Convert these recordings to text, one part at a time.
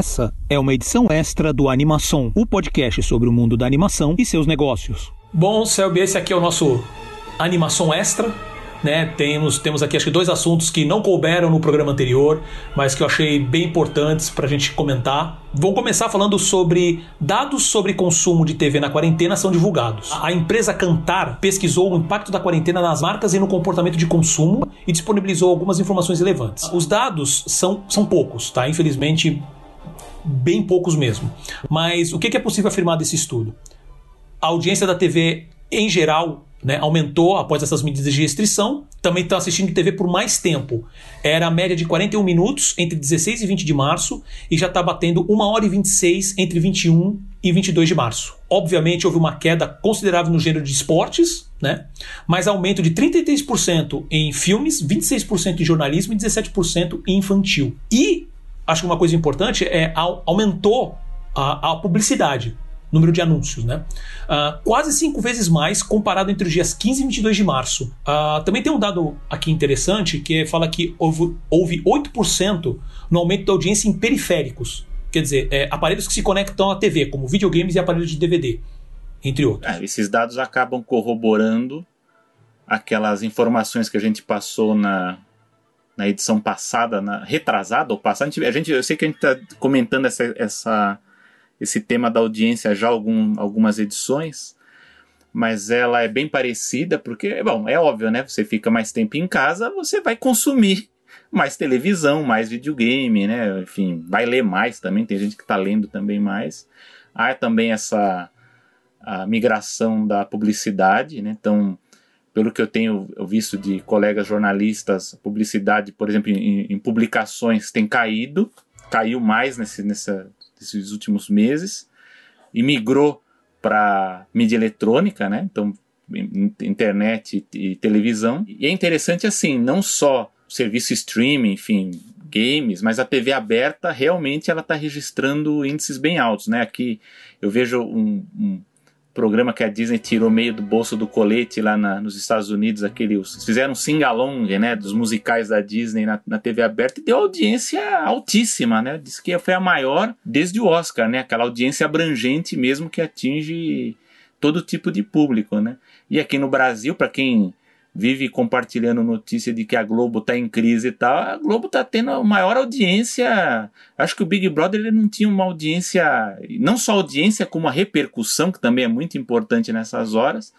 Essa é uma edição extra do Animação, o podcast sobre o mundo da animação e seus negócios. Bom, Selby, esse aqui é o nosso Animação Extra. Né? Temos, temos aqui acho que dois assuntos que não couberam no programa anterior, mas que eu achei bem importantes para a gente comentar. Vou começar falando sobre dados sobre consumo de TV na quarentena são divulgados. A empresa Cantar pesquisou o impacto da quarentena nas marcas e no comportamento de consumo e disponibilizou algumas informações relevantes. Os dados são, são poucos, tá? Infelizmente, bem poucos mesmo. Mas o que é possível afirmar desse estudo? A audiência da TV em geral né, aumentou após essas medidas de restrição. Também estão assistindo TV por mais tempo. Era a média de 41 minutos entre 16 e 20 de março e já está batendo 1 hora e 26 entre 21 e 22 de março. Obviamente houve uma queda considerável no gênero de esportes, né? mas aumento de 33% em filmes, 26% em jornalismo e 17% em infantil. E acho que uma coisa importante é aumentou a, a publicidade número de anúncios, né? Uh, quase cinco vezes mais comparado entre os dias 15 e 22 de março. Uh, também tem um dado aqui interessante que fala que houve, houve 8% no aumento da audiência em periféricos. Quer dizer, é, aparelhos que se conectam à TV, como videogames e aparelhos de DVD, entre outros. É, esses dados acabam corroborando aquelas informações que a gente passou na, na edição passada, na retrasada ou passada. A gente, eu sei que a gente está comentando essa, essa esse tema da audiência já algum, algumas edições, mas ela é bem parecida porque, bom, é óbvio, né? Você fica mais tempo em casa, você vai consumir mais televisão, mais videogame, né? Enfim, vai ler mais também, tem gente que está lendo também mais. Há também essa a migração da publicidade, né? Então, pelo que eu tenho visto de colegas jornalistas, publicidade, por exemplo, em, em publicações tem caído, caiu mais nesse, nessa, esses últimos meses e migrou para mídia eletrônica, né? Então, internet e, televisão. E é interessante assim, não só serviço streaming, enfim, games, mas a TV aberta realmente ela está registrando índices bem altos, né? Aqui eu vejo um, um programa que a Disney tirou meio do bolso do colete lá na, nos Estados Unidos, aquele, fizeram um sing-along, né, dos musicais da Disney na, na, TV aberta e deu audiência altíssima, né, disse que foi a maior desde o Oscar, né, aquela audiência abrangente mesmo que atinge todo tipo de público, né. E aqui no Brasil, para quem vive compartilhando notícia de que a Globo está em crise e tal. A Globo está tendo a maior audiência. Acho que o Big Brother ele não tinha uma audiência, não só audiência, como a repercussão, que também é muito importante nessas horas,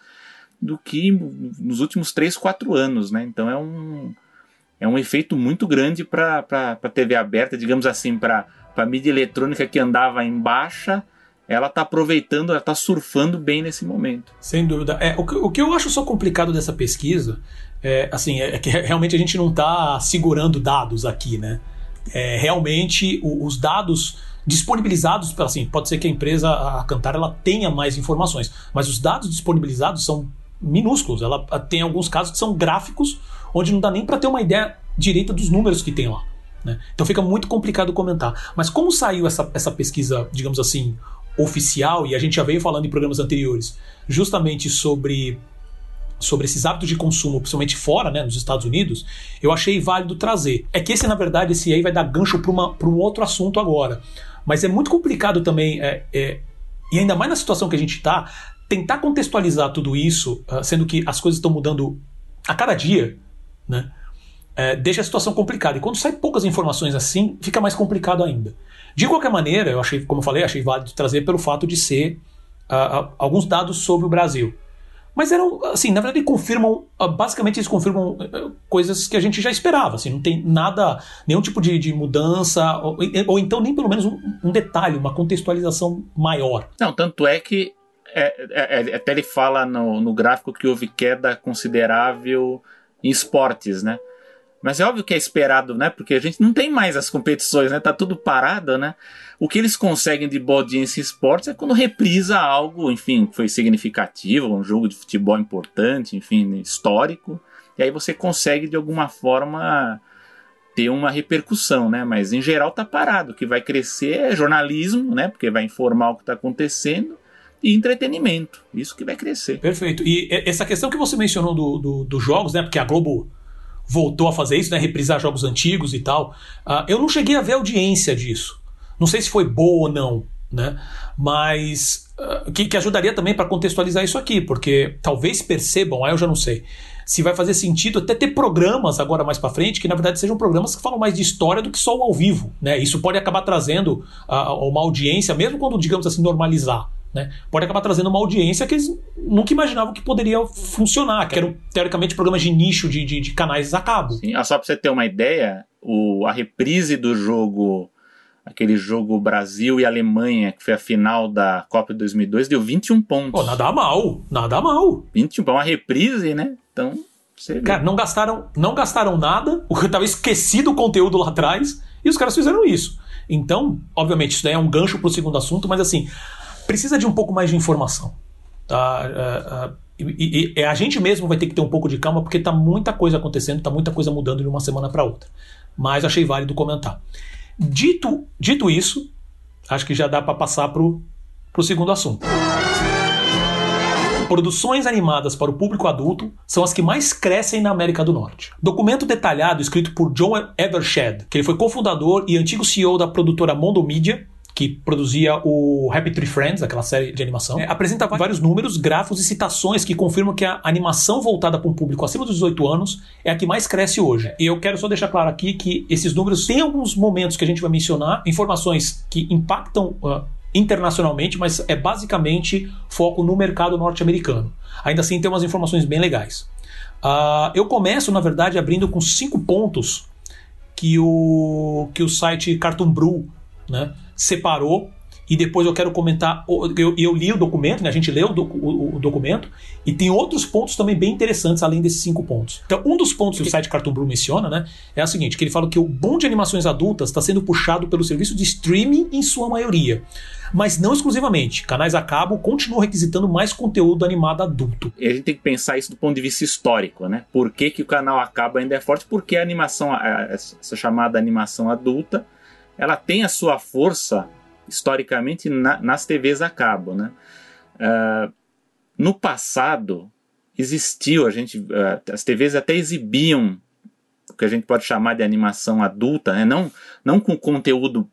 do que nos últimos 3, 4 anos. Né? Então é um, é um efeito muito grande para a TV aberta, digamos assim, para a mídia eletrônica que andava em baixa ela está aproveitando, ela está surfando bem nesse momento. Sem dúvida. É, o, que, o que eu acho só complicado dessa pesquisa é, assim, é que realmente a gente não está segurando dados aqui, né? É, realmente o, os dados disponibilizados, assim, pode ser que a empresa, a Cantar, ela tenha mais informações, mas os dados disponibilizados são minúsculos. Ela tem alguns casos que são gráficos, onde não dá nem para ter uma ideia direita dos números que tem lá. Né? Então fica muito complicado comentar. Mas como saiu essa, essa pesquisa, digamos assim, oficial, e a gente já veio falando em programas anteriores, justamente sobre sobre esses hábitos de consumo, principalmente fora, né, nos Estados Unidos, eu achei válido trazer. É que esse, na verdade, esse aí vai dar gancho para um outro assunto agora. Mas é muito complicado também, é, é, e ainda mais na situação que a gente está, tentar contextualizar tudo isso, uh, sendo que as coisas estão mudando a cada dia, né? É, deixa a situação complicada. E quando sai poucas informações assim, fica mais complicado ainda. De qualquer maneira, eu achei, como eu falei, achei válido trazer pelo fato de ser uh, uh, alguns dados sobre o Brasil. Mas eram, assim, na verdade confirmam, uh, basicamente eles confirmam coisas que a gente já esperava, assim, não tem nada, nenhum tipo de, de mudança, ou, ou, então nem pelo menos um, um, detalhe, uma contextualização maior. Não, tanto é que é, é, é, até ele fala no, no gráfico que houve queda considerável em esportes, né? Mas é óbvio que é esperado, né? Porque a gente não tem mais as competições, né? Tá tudo parado, né? O que eles conseguem de boa audiência em esportes é quando reprisa algo, enfim, que foi significativo, um jogo de futebol importante, enfim, histórico. E aí você consegue, de alguma forma, ter uma repercussão, né? Mas em geral tá parado. O que vai crescer é jornalismo, né? Porque vai informar o que está acontecendo e entretenimento. Isso que vai crescer. Perfeito. E essa questão que você mencionou dos do, jogos, né? Porque a Globo voltou a fazer isso, né? Reprisar jogos antigos e tal. Uh, eu não cheguei a ver audiência disso. Não sei se foi boa ou não, né? Mas uh, que, que ajudaria também para contextualizar isso aqui, porque talvez percebam, aí eu já não sei, se vai fazer sentido até ter programas agora mais para frente que na verdade sejam programas que falam mais de história do que só o ao vivo, né? Isso pode acabar trazendo uh, uma audiência, mesmo quando digamos assim normalizar. Né? Pode acabar trazendo uma audiência que eles nunca imaginavam que poderia funcionar, que eram teoricamente programas de nicho de, de, de canais a cabo. Sim, só para você ter uma ideia, o, a reprise do jogo aquele jogo Brasil e Alemanha, que foi a final da Copa de 2002, deu 21 pontos. Pô, nada mal, nada mal. 21, uma reprise, né? Então, você vê. Cara, não gastaram, não gastaram nada, o que tava esquecido o conteúdo lá atrás, e os caras fizeram isso. Então, obviamente, isso daí é um gancho pro segundo assunto, mas assim, precisa de um pouco mais de informação. Tá? Uh, uh, e, e, a gente mesmo vai ter que ter um pouco de calma, porque tá muita coisa acontecendo, tá muita coisa mudando de uma semana para outra. Mas achei válido comentar. Dito, dito isso, acho que já dá para passar para o segundo assunto. Produções animadas para o público adulto são as que mais crescem na América do Norte. Documento detalhado escrito por John Evershed, que ele foi cofundador e antigo CEO da produtora Mondo Media, que produzia o Happy Tree Friends, aquela série de animação, é, apresenta vários números, gráficos e citações que confirmam que a animação voltada para um público acima dos 18 anos é a que mais cresce hoje. E eu quero só deixar claro aqui que esses números têm alguns momentos que a gente vai mencionar, informações que impactam uh, internacionalmente, mas é basicamente foco no mercado norte-americano. Ainda assim, tem umas informações bem legais. Uh, eu começo, na verdade, abrindo com cinco pontos que o, que o site Cartoon Brew né, separou e depois eu quero comentar. Eu, eu li o documento, né? a gente leu o, o, o, documento, e tem outros pontos também bem interessantes além desses cinco pontos. Então, um dos pontos que o site Cartoon Brew menciona né, é o seguinte: que ele fala que o boom de animações adultas está sendo puxado pelo serviço de streaming em sua maioria. Mas não exclusivamente. Canais a cabo continuam requisitando mais conteúdo animado adulto. E a gente tem que pensar isso do ponto de vista histórico, né? Por que, que o canal a cabo ainda é forte? Porque a animação, essa chamada animação adulta, ela tem a sua força historicamente na, nas TVs a cabo, né? Uh, no passado existiu a gente, uh, as TVs até exibiam o que a gente pode chamar de animação adulta, né? não, não com conteúdo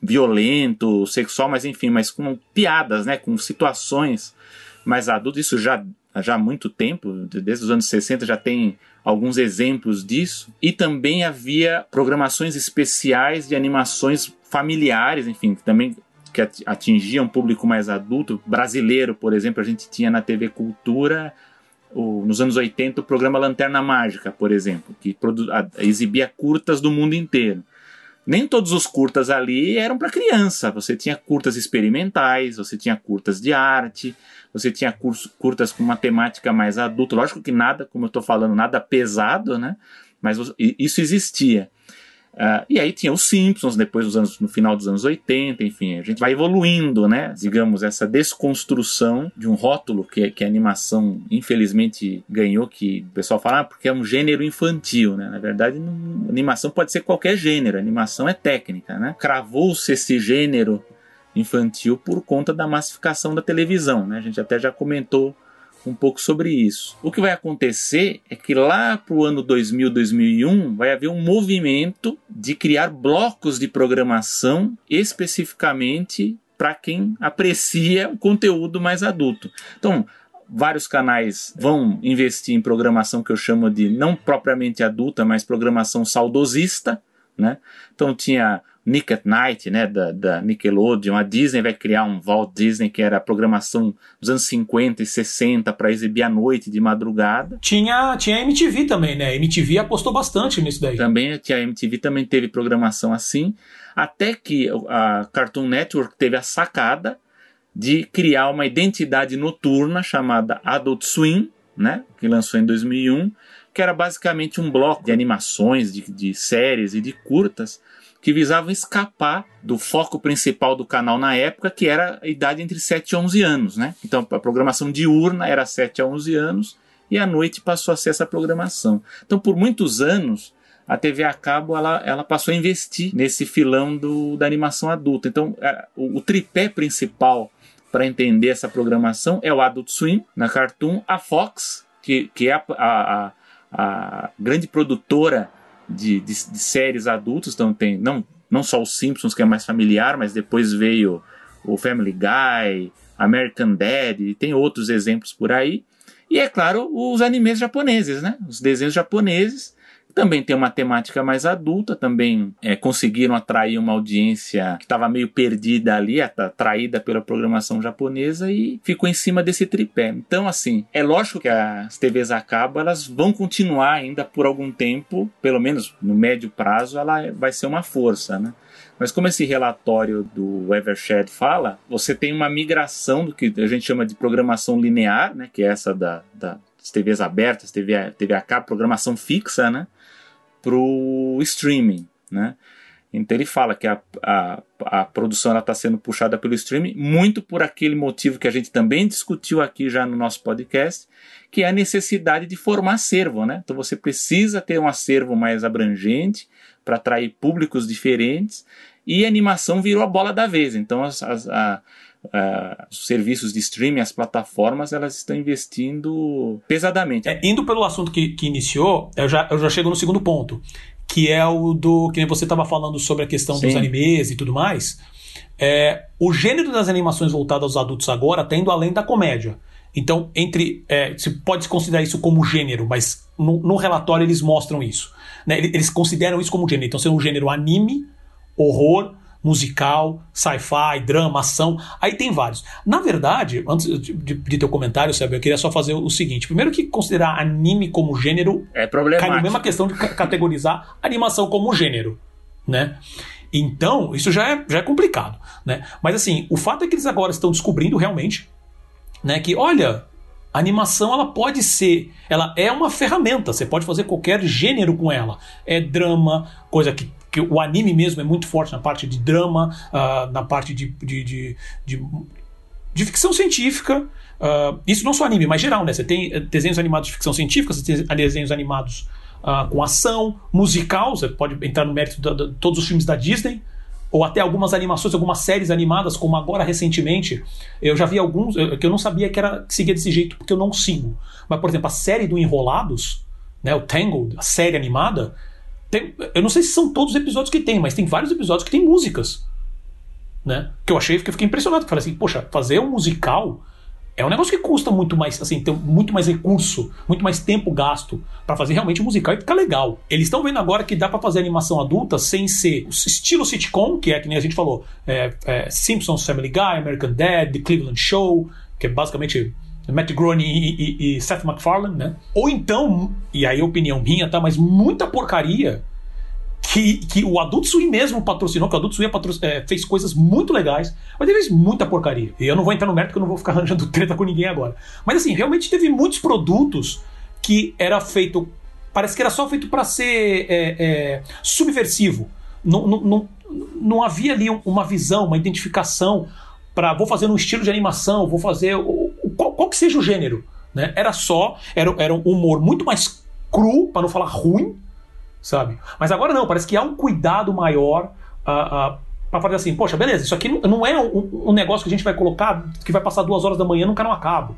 violento, sexual, mas enfim, mas com piadas, né? com situações mais adultas. Isso já, já há muito tempo, desde os anos 60 já tem alguns exemplos disso. E também havia programações especiais de animações familiares, enfim, também que atingiam um público mais adulto. Brasileiro, por exemplo, a gente tinha na TV Cultura nos anos 80 o programa Lanterna Mágica, por exemplo, que exibia curtas do mundo inteiro. Nem todos os curtas ali eram para criança. Você tinha curtas experimentais, você tinha curtas de arte, você tinha curso, curtas com uma temática mais adulta. Lógico que nada, como eu estou falando, nada pesado, né? Mas isso existia. Uh, e aí tinha os Simpsons, depois dos anos, no final dos anos 80, enfim, a gente vai evoluindo, né? Digamos, essa desconstrução de um rótulo que, que a animação, infelizmente, ganhou, que o pessoal fala, ah, porque é um gênero infantil, né? Na verdade, não, animação pode ser qualquer gênero, animação é técnica, né? Cravou-se esse gênero infantil por conta da massificação da televisão, né? A gente até já comentou um pouco sobre isso. O que vai acontecer é que lá para o ano 2000, 2001, vai haver um movimento de criar blocos de programação especificamente para quem aprecia o conteúdo mais adulto. Então, vários canais vão investir em programação que eu chamo de não propriamente adulta, mas programação saudosista, né? Então tinha Nick at Night, né, da, da, Nickelodeon. A Disney vai criar um Walt Disney, que era a programação dos anos 50 e 60 para exibir à noite, de madrugada. Tinha, tinha a MTV também, né? A MTV apostou bastante nisso daí. Também, a MTV também teve programação assim, até que a Cartoon Network teve a sacada de criar uma identidade noturna chamada Adult Swim, né, que lançou em 2001, que era basicamente um bloco de animações, de, de séries e de curtas que visavam escapar do foco principal do canal na época, que era a idade entre 7 e 11 anos, né? Então a programação diurna era 7 a 11 anos e à noite passou a ser essa programação. Então por muitos anos a TV a cabo ela, ela passou a investir nesse filão do, da animação adulta. Então o, o tripé principal para entender essa programação é o Adult Swim na Cartoon, a Fox, que, que é a, a, a grande produtora de, de, de séries adultos, então tem não não só os Simpsons, que é mais familiar, mas depois veio o Family Guy, American Dad, e tem outros exemplos por aí. E é claro, os animes japoneses, né? Os desenhos japoneses também tem uma temática mais adulta, também é, conseguiram atrair uma audiência que estava meio perdida ali, atraída pela programação japonesa e ficou em cima desse tripé. Então, assim, é lógico que as TVs a cabo elas vão continuar ainda por algum tempo, pelo menos no médio prazo, ela vai ser uma força, né? Mas como esse relatório do Evershed fala, você tem uma migração do que a gente chama de programação linear, né, que é essa da, da TVs abertas, TV, TV a cabo, programação fixa, né, para o streaming, né. Então ele fala que a, a, a produção está sendo puxada pelo streaming muito por aquele motivo que a gente também discutiu aqui já no nosso podcast, que é a necessidade de formar acervo, né? Então você precisa ter um acervo mais abrangente para atrair públicos diferentes e animação virou a bola da vez. Então as, as a, Uh, os serviços de streaming, as plataformas, elas estão investindo pesadamente. É, indo pelo assunto que, que iniciou, eu já, eu já chego no segundo ponto, que é o do que você estava falando sobre a questão Sim. dos animes e tudo mais. É, o gênero das animações voltadas aos adultos agora está indo além da comédia. Então, entre. É, se pode considerar isso como gênero, mas no, no relatório eles mostram isso. Né? Eles consideram isso como gênero. Então, ser um gênero anime, horror, musical, sci-fi, drama, ação. Aí tem vários. Na verdade, antes de, de, teu comentário, sabe, eu queria só fazer o seguinte: primeiro que considerar anime como gênero é problemático. cai na mesma questão de categorizar animação como gênero, né? Então, isso já é, já é complicado, né? Mas assim, o fato é que eles agora estão descobrindo realmente, né, que olha, a animação ela pode ser, ela é uma ferramenta, você pode fazer qualquer gênero com ela. É drama, coisa que que o anime mesmo é muito forte na parte de drama, uh, na parte de, de, de, de, de ficção científica. Uh, isso não só anime, mas geral, né? Você tem eh, desenhos animados de ficção científica, você tem desenhos animados uh, com ação, musical, você pode entrar no mérito de, todos os filmes da Disney ou até algumas animações, algumas séries animadas, como agora recentemente, eu já vi alguns que eu não sabia que era que seguia desse jeito porque eu não sigo. Mas por exemplo, a série do Enrolados, né, o Tangled, a série animada, tem, eu não sei se são todos os episódios que tem, mas tem vários episódios que tem músicas. Né? Que eu achei, que eu fiquei impressionado. Falei assim, poxa, fazer um musical é um negócio que custa muito mais, assim, tem muito mais recurso, muito mais tempo gasto para fazer realmente um musical e ficar legal. Eles estão vendo agora que dá para fazer animação adulta sem ser estilo sitcom, que é que nem a gente falou, é, é Simpsons, Family Guy, American Dad, The Cleveland Show, que é basicamente Matt Groening e, e, e, Seth MacFarlane, né? Ou então, e aí a opinião minha, tá? Mas muita porcaria que, que o Adult Swim mesmo patrocinou, que o Adult Swim é, fez coisas muito legais, mas teve muita porcaria. E eu não vou entrar no mérito porque eu não vou ficar arranjando treta com ninguém agora. Mas assim, realmente teve muitos produtos que era feito. Parece que era só feito para ser é, é, subversivo. Não, não, não, não havia ali uma visão, uma identificação para vou fazer um estilo de animação, vou fazer qual, qual que seja o gênero. Né? Era só, era, era um humor muito mais cru, para não falar ruim, sabe? Mas agora não, parece que há um cuidado maior uh, uh, para fazer assim, poxa, beleza, isso aqui não é um, um, negócio que a gente vai colocar que vai passar duas horas da manhã num canal a cabo,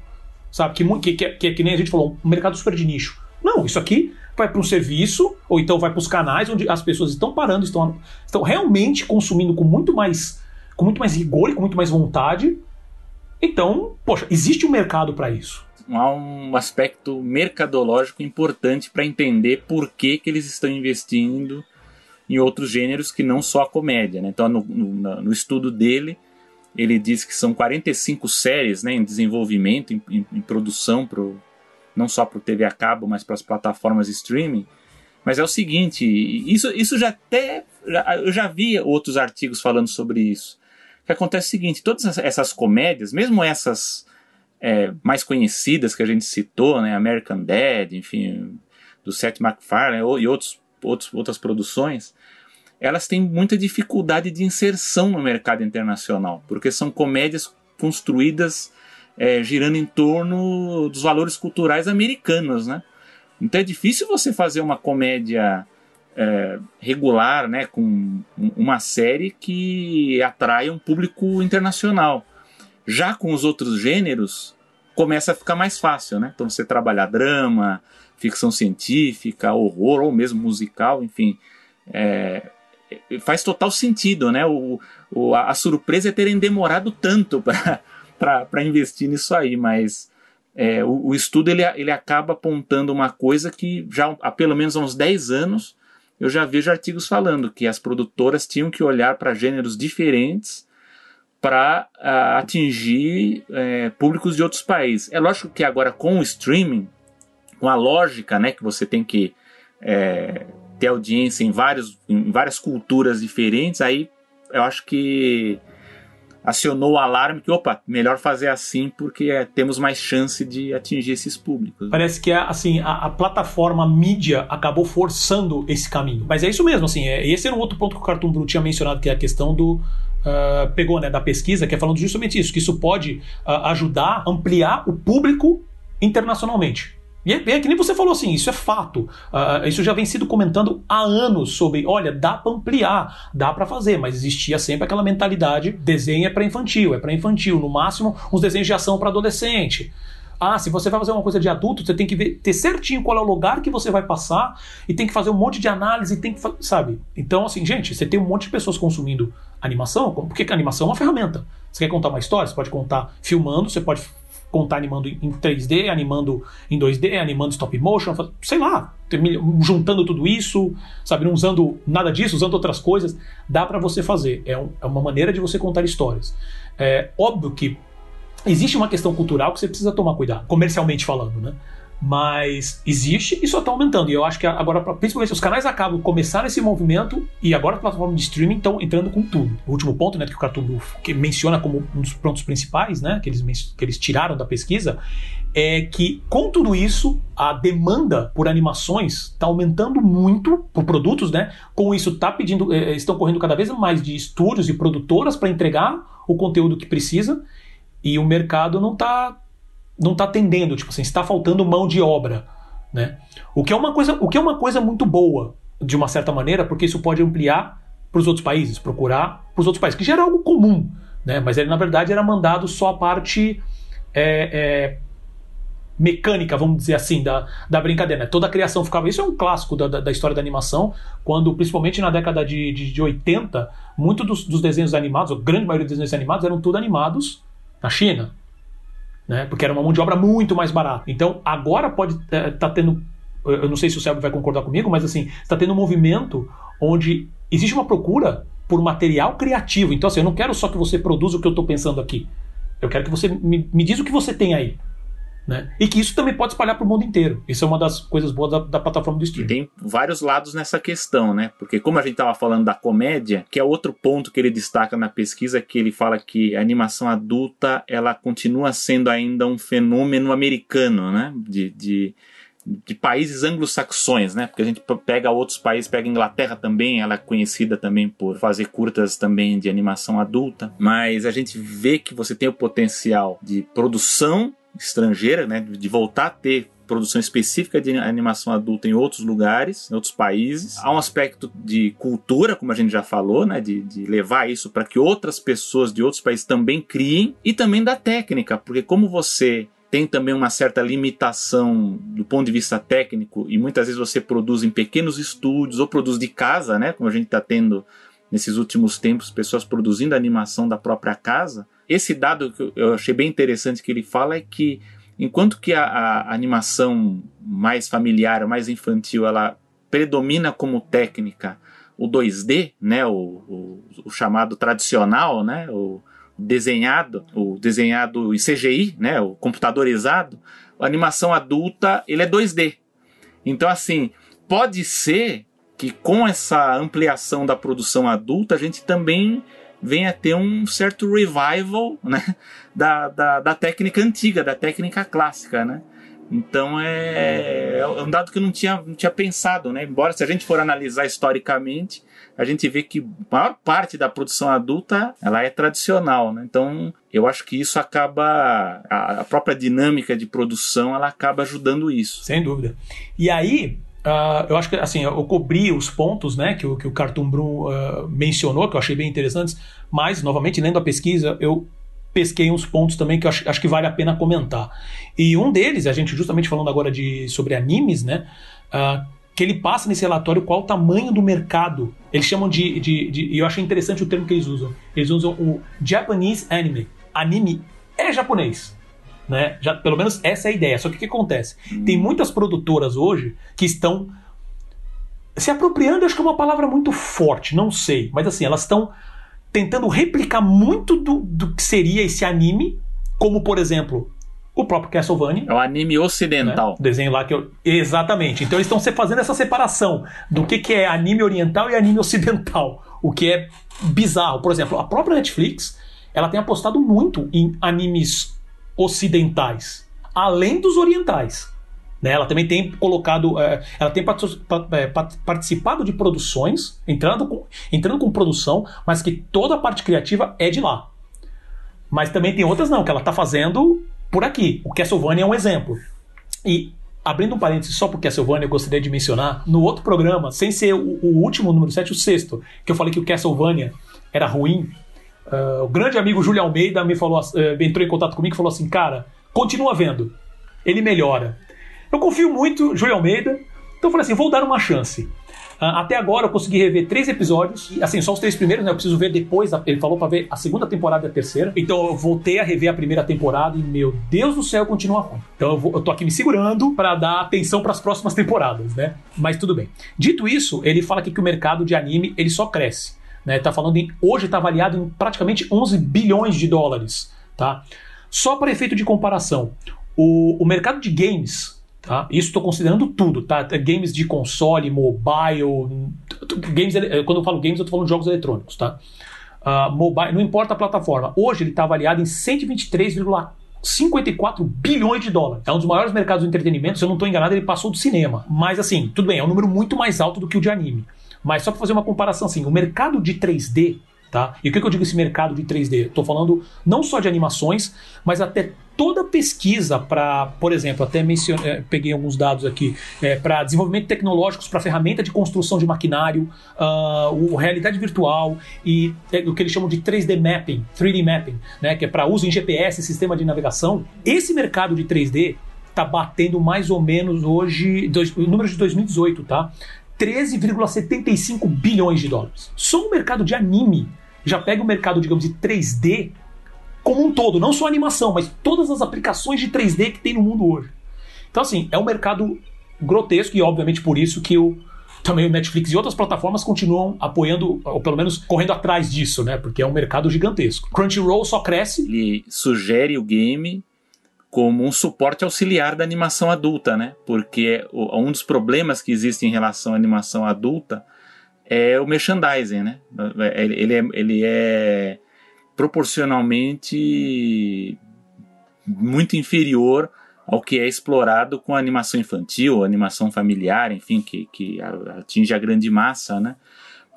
sabe? Que, que, que, que, que nem a gente falou, um mercado super de nicho. Não, isso aqui vai para um serviço, ou então vai para os canais onde as pessoas estão parando, estão, estão realmente consumindo com muito mais com muito mais rigor e com muito mais vontade então, poxa, existe um mercado para isso. Há um aspecto mercadológico importante para entender por que, que eles estão investindo em outros gêneros que não só a comédia. Né? Então, no, no, no, estudo dele, ele diz que são 45 séries né, em desenvolvimento, em, em, em produção, pro, não só para o TV a cabo, mas para as plataformas streaming. Mas é o seguinte, isso, isso já até. Já, eu já vi outros artigos falando sobre isso que acontece o seguinte: todas essas comédias, mesmo essas é, mais conhecidas que a gente citou, né, American Dad, enfim, do Seth MacFarlane e outros, outros, outras produções, elas têm muita dificuldade de inserção no mercado internacional, porque são comédias construídas é, girando em torno dos valores culturais americanos, né? Então é difícil você fazer uma comédia é, regular, né, com uma série que atrai um público internacional. Já com os outros gêneros, começa a ficar mais fácil, né? Então você trabalhar drama, ficção científica, horror ou mesmo musical, enfim, é, faz total sentido, né? O, o, a surpresa é terem demorado tanto para investir nisso aí, mas é, o, o, estudo ele, ele acaba apontando uma coisa que já há pelo menos uns 10 anos eu já vejo artigos falando que as produtoras tinham que olhar para gêneros diferentes para uh, atingir uh, públicos de outros países. É lógico que agora com o streaming, com a lógica né, que você tem que é, ter audiência em, vários, em várias culturas diferentes, aí eu acho que acionou o alarme que, opa, melhor fazer assim porque é, temos mais chance de atingir esses públicos. Parece que assim, a, a, plataforma a mídia acabou forçando esse caminho. Mas é isso mesmo, assim, é, esse era um outro ponto que o Cartoon Brew tinha mencionado, que é a questão do. Uh, pegou né, da pesquisa, que é falando justamente isso, que isso pode uh, ajudar a ampliar o público internacionalmente. E é, é, que nem você falou assim, isso é fato. Uh, isso já vem sido comentando há anos sobre, olha, dá para ampliar, dá para fazer, mas existia sempre aquela mentalidade, desenho é para infantil, é para infantil, no máximo uns desenhos de ação para adolescente. Ah, se você vai fazer uma coisa de adulto, você tem que ver, ter certinho qual é o lugar que você vai passar e tem que fazer um monte de análise, tem que, sabe? Então, assim, gente, você tem um monte de pessoas consumindo animação, porque a animação é uma ferramenta. Você quer contar uma história? Você pode contar filmando, você pode contar animando em 3D, animando em 2D, animando stop motion, sei lá, juntando tudo isso, sabe, não usando nada disso, usando outras coisas, dá para você fazer. É, um, é, uma maneira de você contar histórias. É óbvio que existe uma questão cultural que você precisa tomar cuidado, comercialmente falando, né? Mas existe e só está aumentando. E eu acho que agora, principalmente, os canais acabam começar esse movimento e agora as plataformas de streaming estão entrando com tudo. O último ponto, né, que o Cartoon que menciona como um dos pontos principais, né, que eles, que eles tiraram da pesquisa, é que com tudo isso a demanda por animações está aumentando muito por produtos, né? Com isso tá pedindo, é, estão correndo cada vez mais de estúdios e produtoras para entregar o conteúdo que precisa e o mercado não está não está atendendo, tipo assim, está faltando mão de obra, né? O que é uma coisa, o que é uma coisa muito boa, de uma certa maneira, porque isso pode ampliar para os outros países, procurar para os outros países, que já era algo comum, né? Mas ele na verdade era mandado só a parte é, é, mecânica, vamos dizer assim, da, da brincadeira. Né? Toda a criação ficava. Isso é um clássico da, da, da história da animação, quando, principalmente na década de, de, de 80, muitos dos, dos desenhos animados, a grande maioria dos desenhos animados, eram tudo animados na China, né? Porque era uma mão de obra muito mais barata. Então agora pode estar é, tá tendo, eu não sei se o Sérgio vai concordar comigo, mas assim está tendo um movimento onde existe uma procura por material criativo. Então assim, eu não quero só que você produza o que eu estou pensando aqui. Eu quero que você me, me diz o que você tem aí. Né? E que isso também pode espalhar para o mundo inteiro. Isso é uma das coisas boas da, da plataforma do streaming. tem vários lados nessa questão, né? Porque como a gente estava falando da comédia, que é outro ponto que ele destaca na pesquisa, que ele fala que a animação adulta ela continua sendo ainda um fenômeno americano, né? de, de de países anglo-saxões, né? Porque a gente pega outros países, pega a Inglaterra também, ela é conhecida também por fazer curtas também de animação adulta, mas a gente vê que você tem o potencial de produção estrangeira, né, de voltar a ter produção específica de animação adulta em outros lugares, em outros países. Há um aspecto de cultura, como a gente já falou, né, de, de levar isso para que outras pessoas de outros países também criem, e também da técnica, porque como você tem também uma certa limitação do ponto de vista técnico e muitas vezes você produz em pequenos estúdios ou produz de casa, né, como a gente está tendo nesses últimos tempos pessoas produzindo animação da própria casa esse dado que eu achei bem interessante que ele fala é que enquanto que a, a animação mais familiar, mais infantil, ela predomina como técnica o 2D, né, o, o, o chamado tradicional, né, o desenhado, o desenhado em CGI, né, o computadorizado, a animação adulta ele é 2D. Então assim pode ser que com essa ampliação da produção adulta a gente também venha ter um certo revival né, da, da, da, técnica antiga, da técnica clássica, né? Então é, é um dado que eu não tinha, não tinha pensado, né? Embora se a gente for analisar historicamente, a gente vê que a maior parte da produção adulta ela é tradicional, né? Então eu acho que isso acaba a, própria dinâmica de produção ela acaba ajudando isso. Sem dúvida. E aí Uh, eu acho que assim, eu cobri os pontos né, que, o, que o Cartoon Brum uh, mencionou, que eu achei bem interessantes, mas, novamente, lendo a pesquisa, eu pesquei uns pontos também que eu acho, acho, que vale a pena comentar. E um deles, a gente justamente falando agora de, sobre animes, né? Uh, que ele passa nesse relatório qual o tamanho do mercado. Eles chamam de, de, de. E eu achei interessante o termo que eles usam. Eles usam o Japanese Anime. Anime é japonês. Né? Já, pelo menos essa é a ideia. Só que o que acontece? Tem muitas produtoras hoje que estão se apropriando, acho que é uma palavra muito forte, não sei. Mas assim, elas estão tentando replicar muito do, do que seria esse anime, como por exemplo o próprio Castlevania. É o anime ocidental. Né? Desenho lá que eu. Exatamente. Então eles estão fazendo essa separação do que, que é anime oriental e anime ocidental. O que é bizarro. Por exemplo, a própria Netflix ela tem apostado muito em animes ocidentais, além dos orientais. Né? Ela também tem colocado, é, ela tem é, participado de produções, entrando com, entrando com produção, mas que toda a parte criativa é de lá. Mas também tem outras não, que ela está fazendo por aqui. O Castlevania é um exemplo. E abrindo um parênteses só pro Castlevania, eu gostaria de mencionar, no outro programa, sem ser o, o último número 7, o sexto, que eu falei que o Castlevania era ruim, uh, o grande amigo Júlio Almeida me falou, uh, entrou em contato comigo e falou assim, cara, continua vendo, ele melhora. Eu confio muito Júlio Almeida, então eu falei assim, vou dar uma chance. Uh, até agora eu consegui rever três episódios, assim, só os três primeiros, né? Eu preciso ver depois. Ele falou para ver a segunda temporada e a terceira. Então eu voltei a rever a primeira temporada e, meu Deus do céu, continua ruim. Então eu, vou, eu tô aqui me segurando para dar atenção para as próximas temporadas, né? Mas tudo bem. Dito isso, ele fala aqui que o mercado de anime ele só cresce. Né? Tá falando em. Hoje está avaliado em praticamente 11 bilhões de dólares. Tá? Só para efeito de comparação, o, o mercado de games Tá? Isso estou considerando tudo, tá? Games de console, mobile, games, quando eu falo games, eu estou falando de jogos eletrônicos, tá? Uh, mobile, não importa a plataforma. Hoje ele está avaliado em 123,54 bilhões de dólares. É um dos maiores mercados de entretenimento. Se eu não estou enganado, ele passou do cinema. Mas assim, tudo bem, é um número muito mais alto do que o de anime. Mas só para fazer uma comparação assim, o mercado de 3D Tá? E o que, que eu digo esse mercado de 3D? Estou falando não só de animações, mas até toda pesquisa para, por exemplo, até mencionei, é, peguei alguns dados aqui, é, para desenvolvimento tecnológicos, para ferramenta de construção de maquinário, uh, o realidade virtual e é, o que eles chamam de 3D mapping, 3D mapping, né, que é para uso em GPS, sistema de navegação. Esse mercado de 3D está batendo mais ou menos hoje, dois, números de 2018, tá? 13,75 bilhões de dólares. Só o mercado de anime já pega o mercado, digamos, de 3D como um todo, não só animação, mas todas as aplicações de 3D que tem no mundo hoje. Então, assim, é um mercado grotesco e, obviamente, por isso que o, também o Netflix e outras plataformas continuam apoiando, ou pelo menos correndo atrás disso, né? Porque é um mercado gigantesco. Crunchyroll só cresce. Ele sugere o game como um suporte auxiliar da animação adulta, né? Porque um dos problemas que existe em relação à animação adulta é o merchandising, né? Ele é, ele é proporcionalmente muito inferior ao que é explorado com a animação infantil, animação familiar, enfim, que, que atinge a grande massa, né?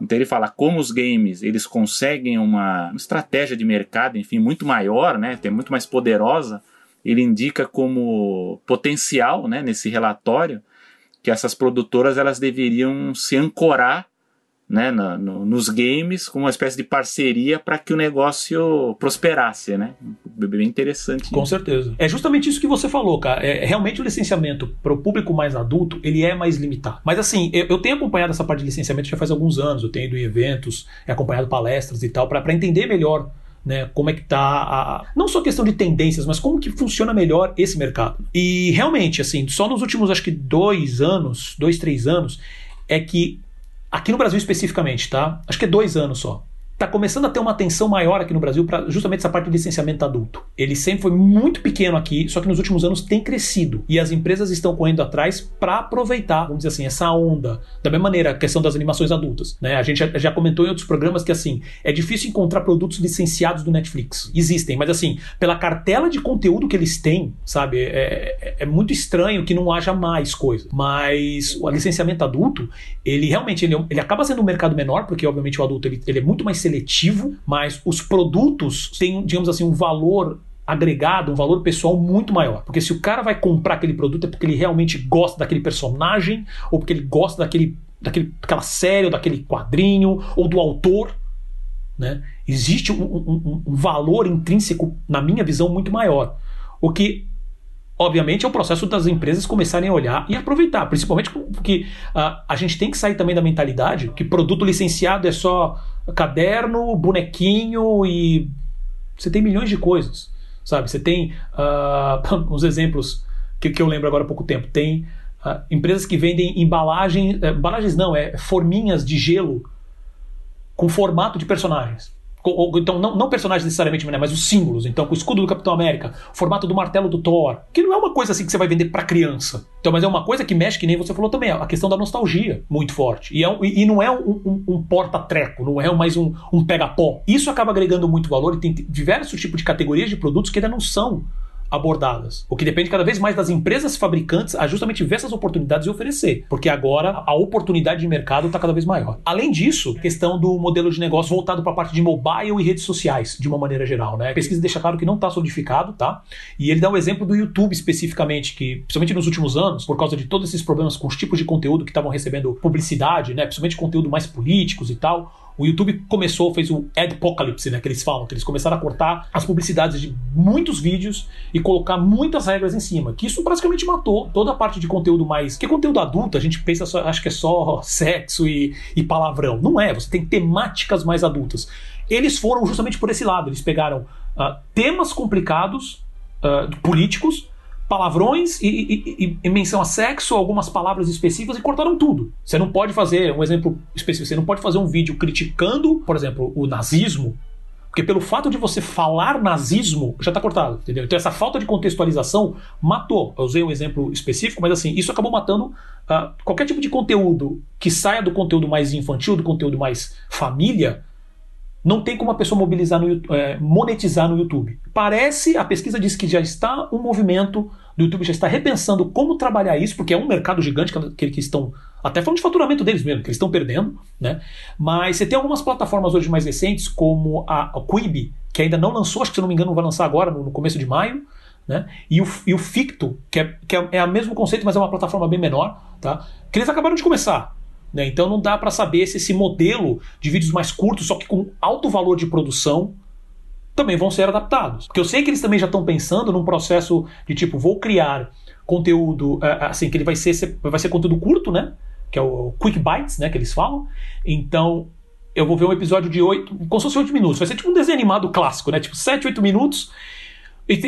Então ele fala como os games eles conseguem uma estratégia de mercado, enfim, muito maior, né? É muito mais poderosa ele indica como potencial, né, nesse relatório, que essas produtoras elas deveriam se ancorar né, no, no, nos games com uma espécie de parceria para que o negócio prosperasse, né? Bem interessante. Com certeza. É justamente isso que você falou, cara. É, realmente o licenciamento para o público mais adulto ele é mais limitado. Mas assim, eu, eu, tenho acompanhado essa parte de licenciamento já faz alguns anos. Eu tenho ido em eventos, acompanhado palestras e tal para entender melhor né? Como é que tá a, não só questão de tendências, mas como que funciona melhor esse mercado. E realmente, assim, só nos últimos acho que dois anos, dois, três anos, é que aqui no Brasil especificamente, tá? Acho que é dois anos só está começando a ter uma atenção maior aqui no Brasil para justamente essa parte de licenciamento adulto. Ele sempre foi muito pequeno aqui, só que nos últimos anos tem crescido. E as empresas estão correndo atrás para aproveitar, vamos dizer assim, essa onda. Da mesma maneira, a questão das animações adultas. Né? A gente já, comentou em outros programas que, assim, é difícil encontrar produtos licenciados do Netflix. Existem, mas, assim, pela cartela de conteúdo que eles têm, sabe, é, é, é muito estranho que não haja mais coisa. Mas o licenciamento adulto, ele realmente ele, ele acaba sendo um mercado menor, porque, obviamente, o adulto ele, ele é muito mais seletivo, mas os produtos têm, digamos assim, um valor agregado, um valor pessoal muito maior. Porque se o cara vai comprar aquele produto é porque ele realmente gosta daquele personagem, ou porque ele gosta daquele, daquele, daquela série, ou daquele quadrinho, ou do autor. Né? Existe um, um, um valor intrínseco, na minha visão, muito maior. O que obviamente, é o processo das empresas começarem a olhar e aproveitar, principalmente porque uh, a gente tem que sair também da mentalidade que produto licenciado é só caderno, bonequinho e você tem milhões de coisas, sabe? Você tem uh, uns exemplos que, que eu lembro agora há pouco tempo. Tem uh, empresas que vendem embalagem, uh, embalagens não, é forminhas de gelo com formato de personagens. Então, não, não personagens necessariamente, né, mas os símbolos. Então, com o escudo do Capitão América, o formato do martelo do Thor. Que não é uma coisa assim que você vai vender para criança. Então, mas é uma coisa que mexe, que nem você falou também, a questão da nostalgia muito forte. E, é um, e não é um, um, um porta-treco, não é mais um, um pega-pó. Isso acaba agregando muito valor e tem diversos tipos de categorias de produtos que ainda não são abordadas. O que depende cada vez mais das empresas fabricantes a justamente ver essas oportunidades e oferecer, porque agora a oportunidade de mercado está cada vez maior. Além disso, questão do modelo de negócio voltado para a parte de mobile e redes sociais, de uma maneira geral. Né? A pesquisa deixa claro que não está solidificado, tá? E ele dá o um exemplo do YouTube especificamente, que, principalmente nos últimos anos, por causa de todos esses problemas com os tipos de conteúdo que estavam recebendo publicidade, né? principalmente conteúdo mais políticos e tal, o YouTube começou, fez o Adpocalypse, né, que eles falam, que eles começaram a cortar as publicidades de muitos vídeos e colocar muitas regras em cima, que isso praticamente matou toda a parte de conteúdo mais... Que conteúdo adulto, a gente pensa, só, acho que é só sexo e, e palavrão. Não é, você tem temáticas mais adultas. Eles foram justamente por esse lado, eles pegaram uh, temas complicados, uh, políticos, palavrões e, e, e, menção a sexo, algumas palavras específicas e cortaram tudo. Você não pode fazer, um exemplo específico, você não pode fazer um vídeo criticando, por exemplo, o nazismo, porque pelo fato de você falar nazismo, já está cortado, entendeu? Então essa falta de contextualização matou. Eu usei um exemplo específico, mas assim, isso acabou matando uh, qualquer tipo de conteúdo que saia do conteúdo mais infantil, do conteúdo mais família, não tem como a pessoa mobilizar no, é, monetizar no YouTube. Parece, a pesquisa diz que já está um movimento do YouTube já está repensando como trabalhar isso, porque é um mercado gigante que, que estão até falando de faturamento deles mesmo, que eles estão perdendo, né? Mas você tem algumas plataformas hoje mais recentes, como a, a Quibi, que ainda não lançou, acho que se não me engano vai lançar agora, no, no começo de maio, né? E o, e o Ficto, que, é, que é, é o mesmo conceito, mas é uma plataforma bem menor, tá? Que eles acabaram de começar. Né? Então não dá para saber se esse modelo de vídeos mais curtos, só que com alto valor de produção, também vão ser adaptados. Porque eu sei que eles também já estão pensando num processo de tipo, vou criar conteúdo, é, assim, que ele vai ser, vai ser conteúdo curto, né? Que é o Quick Bites, né? Que eles falam. Então, eu vou ver um episódio de 8, como se fosse 8 minutos. Vai ser tipo um desenho animado clássico, né? Tipo 7, 8 minutos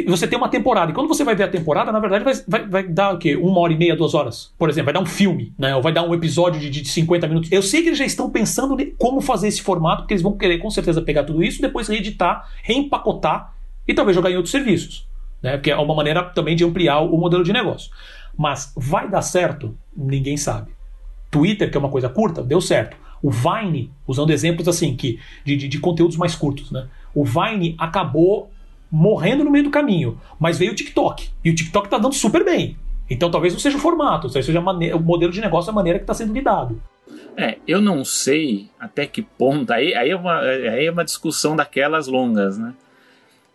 você tem uma temporada. E quando você vai ver a temporada, na verdade, vai, vai, vai, dar o quê? Uma hora e meia, duas horas? Por exemplo, vai dar um filme, né? Ou vai dar um episódio de, de 50 minutos. Eu sei que eles já estão pensando como fazer esse formato, porque eles vão querer com certeza pegar tudo isso, depois reeditar, reempacotar e talvez jogar em outros serviços. Né? Porque é uma maneira também de ampliar o modelo de negócio. Mas vai dar certo? Ninguém sabe. Twitter, que é uma coisa curta, deu certo. O Vine, usando exemplos assim, que de, de, de conteúdos mais curtos, né? O Vine acabou morrendo no meio do caminho. Mas veio o TikTok. E o TikTok está dando super bem. Então talvez não seja o formato, talvez seja o modelo de negócio, a maneira que está sendo lidado. É, eu não sei até que ponto. Aí, aí, é, uma, aí é uma discussão daquelas longas, né?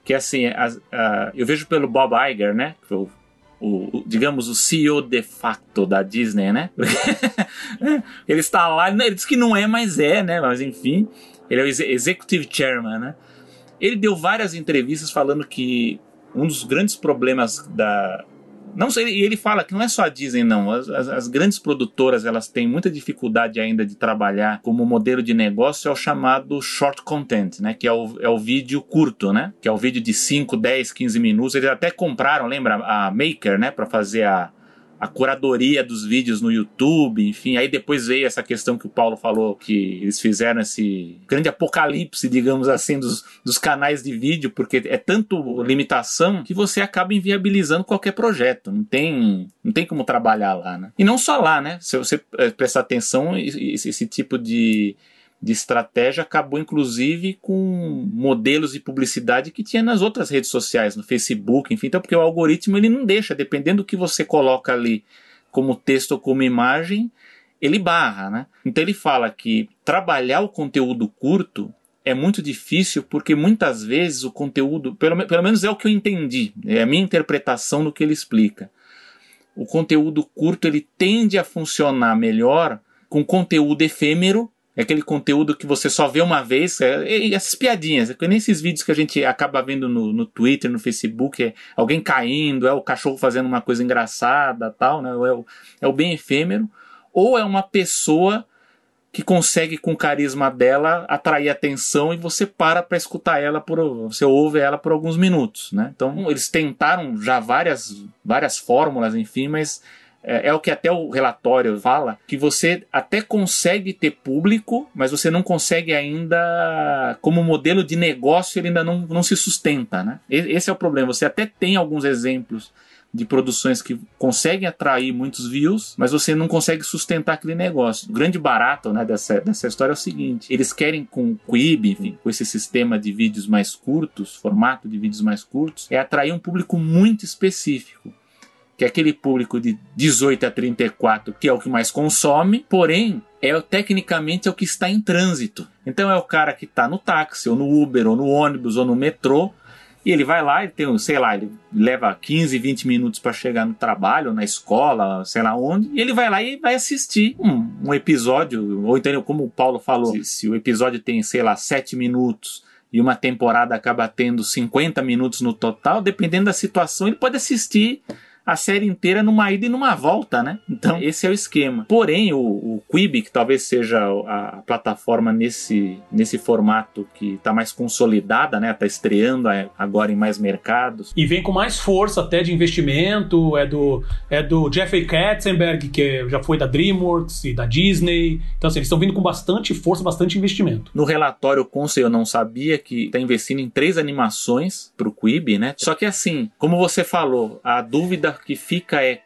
Que assim, a, a, eu vejo pelo Bob Iger, né? O, o, digamos, o CEO de facto da Disney, né? ele está lá, ele diz que não é, mas é, né? Mas enfim, ele é o Executive Chairman, né? Ele deu várias entrevistas falando que um dos grandes problemas da. Não sei, e ele fala que não é só a Disney, não. As, as, as, grandes produtoras elas têm muita dificuldade ainda de trabalhar como modelo de negócio é o chamado short content, né? Que é o, é o vídeo curto, né? Que é o vídeo de 5, 10, 15 minutos. Eles até compraram, lembra, a Maker, né? Para fazer a, a curadoria dos vídeos no YouTube, enfim. Aí depois veio essa questão que o Paulo falou, que eles fizeram esse grande apocalipse, digamos assim, dos, dos canais de vídeo, porque é tanto limitação que você acaba inviabilizando qualquer projeto. Não tem, não tem como trabalhar lá, né? E não só lá, né? Se você eh, prestar atenção, esse, esse tipo de de estratégia acabou inclusive com modelos de publicidade que tinha nas outras redes sociais, no Facebook, enfim, então porque o algoritmo ele não deixa, dependendo do que você coloca ali como texto ou como imagem, ele barra, né? Então ele fala que trabalhar o conteúdo curto é muito difícil porque muitas vezes o conteúdo, pelo, pelo menos é o que eu entendi, é a minha interpretação do que ele explica. O conteúdo curto ele tende a funcionar melhor com conteúdo efêmero É aquele conteúdo que você só vê uma vez. É, essas piadinhas. É nem esses vídeos que a gente acaba vendo no, no Twitter, no Facebook. É alguém caindo, é o cachorro fazendo uma coisa engraçada tal, né? É o, é o bem efêmero. Ou é uma pessoa que consegue com o carisma dela atrair atenção e você para para escutar ela por você ouve ela por alguns minutos, né? Então eles tentaram já várias várias fórmulas, enfim, mas é, é, o que até o relatório fala, que você até consegue ter público, mas você não consegue ainda, como modelo de negócio, ele ainda não, não se sustenta, né? Esse é o problema. Você até tem alguns exemplos de produções que conseguem atrair muitos views, mas você não consegue sustentar aquele negócio. O grande barato né, dessa, dessa história é o seguinte: eles querem com o Quibi, enfim, com esse sistema de vídeos mais curtos, formato de vídeos mais curtos, é atrair um público muito específico que é aquele público de 18 a 34, que é o que mais consome, porém é tecnicamente é o que está em trânsito. Então é o cara que está no táxi, ou no Uber, ou no ônibus, ou no metrô, e ele vai lá, ele tem, sei lá, ele leva 15, 20 minutos para chegar no trabalho, na escola, sei lá onde, e ele vai lá e vai assistir um, um episódio, ou então, como o Paulo falou, se, se o episódio tem, sei lá, 7 minutos e uma temporada acaba tendo 50 minutos no total, dependendo da situação, ele pode assistir a série inteira numa ida e numa volta, né? Então, esse é o esquema. Porém, o, o Quibi, que talvez seja a, plataforma nesse, nesse formato que está mais consolidada, né? Está estreando agora em mais mercados. E vem com mais força até de investimento, é do, é do Jeffrey Katzenberg, que já foi da DreamWorks e da Disney. Então, assim, eles estão vindo com bastante força, bastante investimento. No relatório Conce eu não sabia que está investindo em três animações para o Quibi, né? Só que assim, como você falou, a dúvida que fica é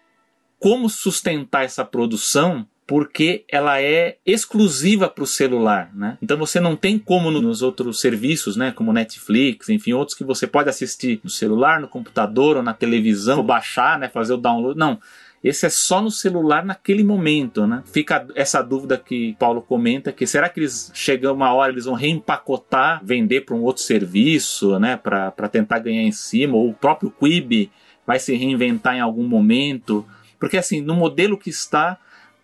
como sustentar essa produção porque ela é exclusiva para o celular, né? Então você não tem como nos outros serviços, né, como Netflix, enfim, outros que você pode assistir no celular, no computador ou na televisão, ou baixar, né, fazer o download. Não. Esse é só no celular naquele momento, né? Fica essa dúvida que Paulo comenta, que será que eles chegam uma hora eles vão reempacotar, vender para um outro serviço, né, para tentar ganhar em cima, ou o próprio Quibi vai se reinventar em algum momento. Porque assim, no modelo que está,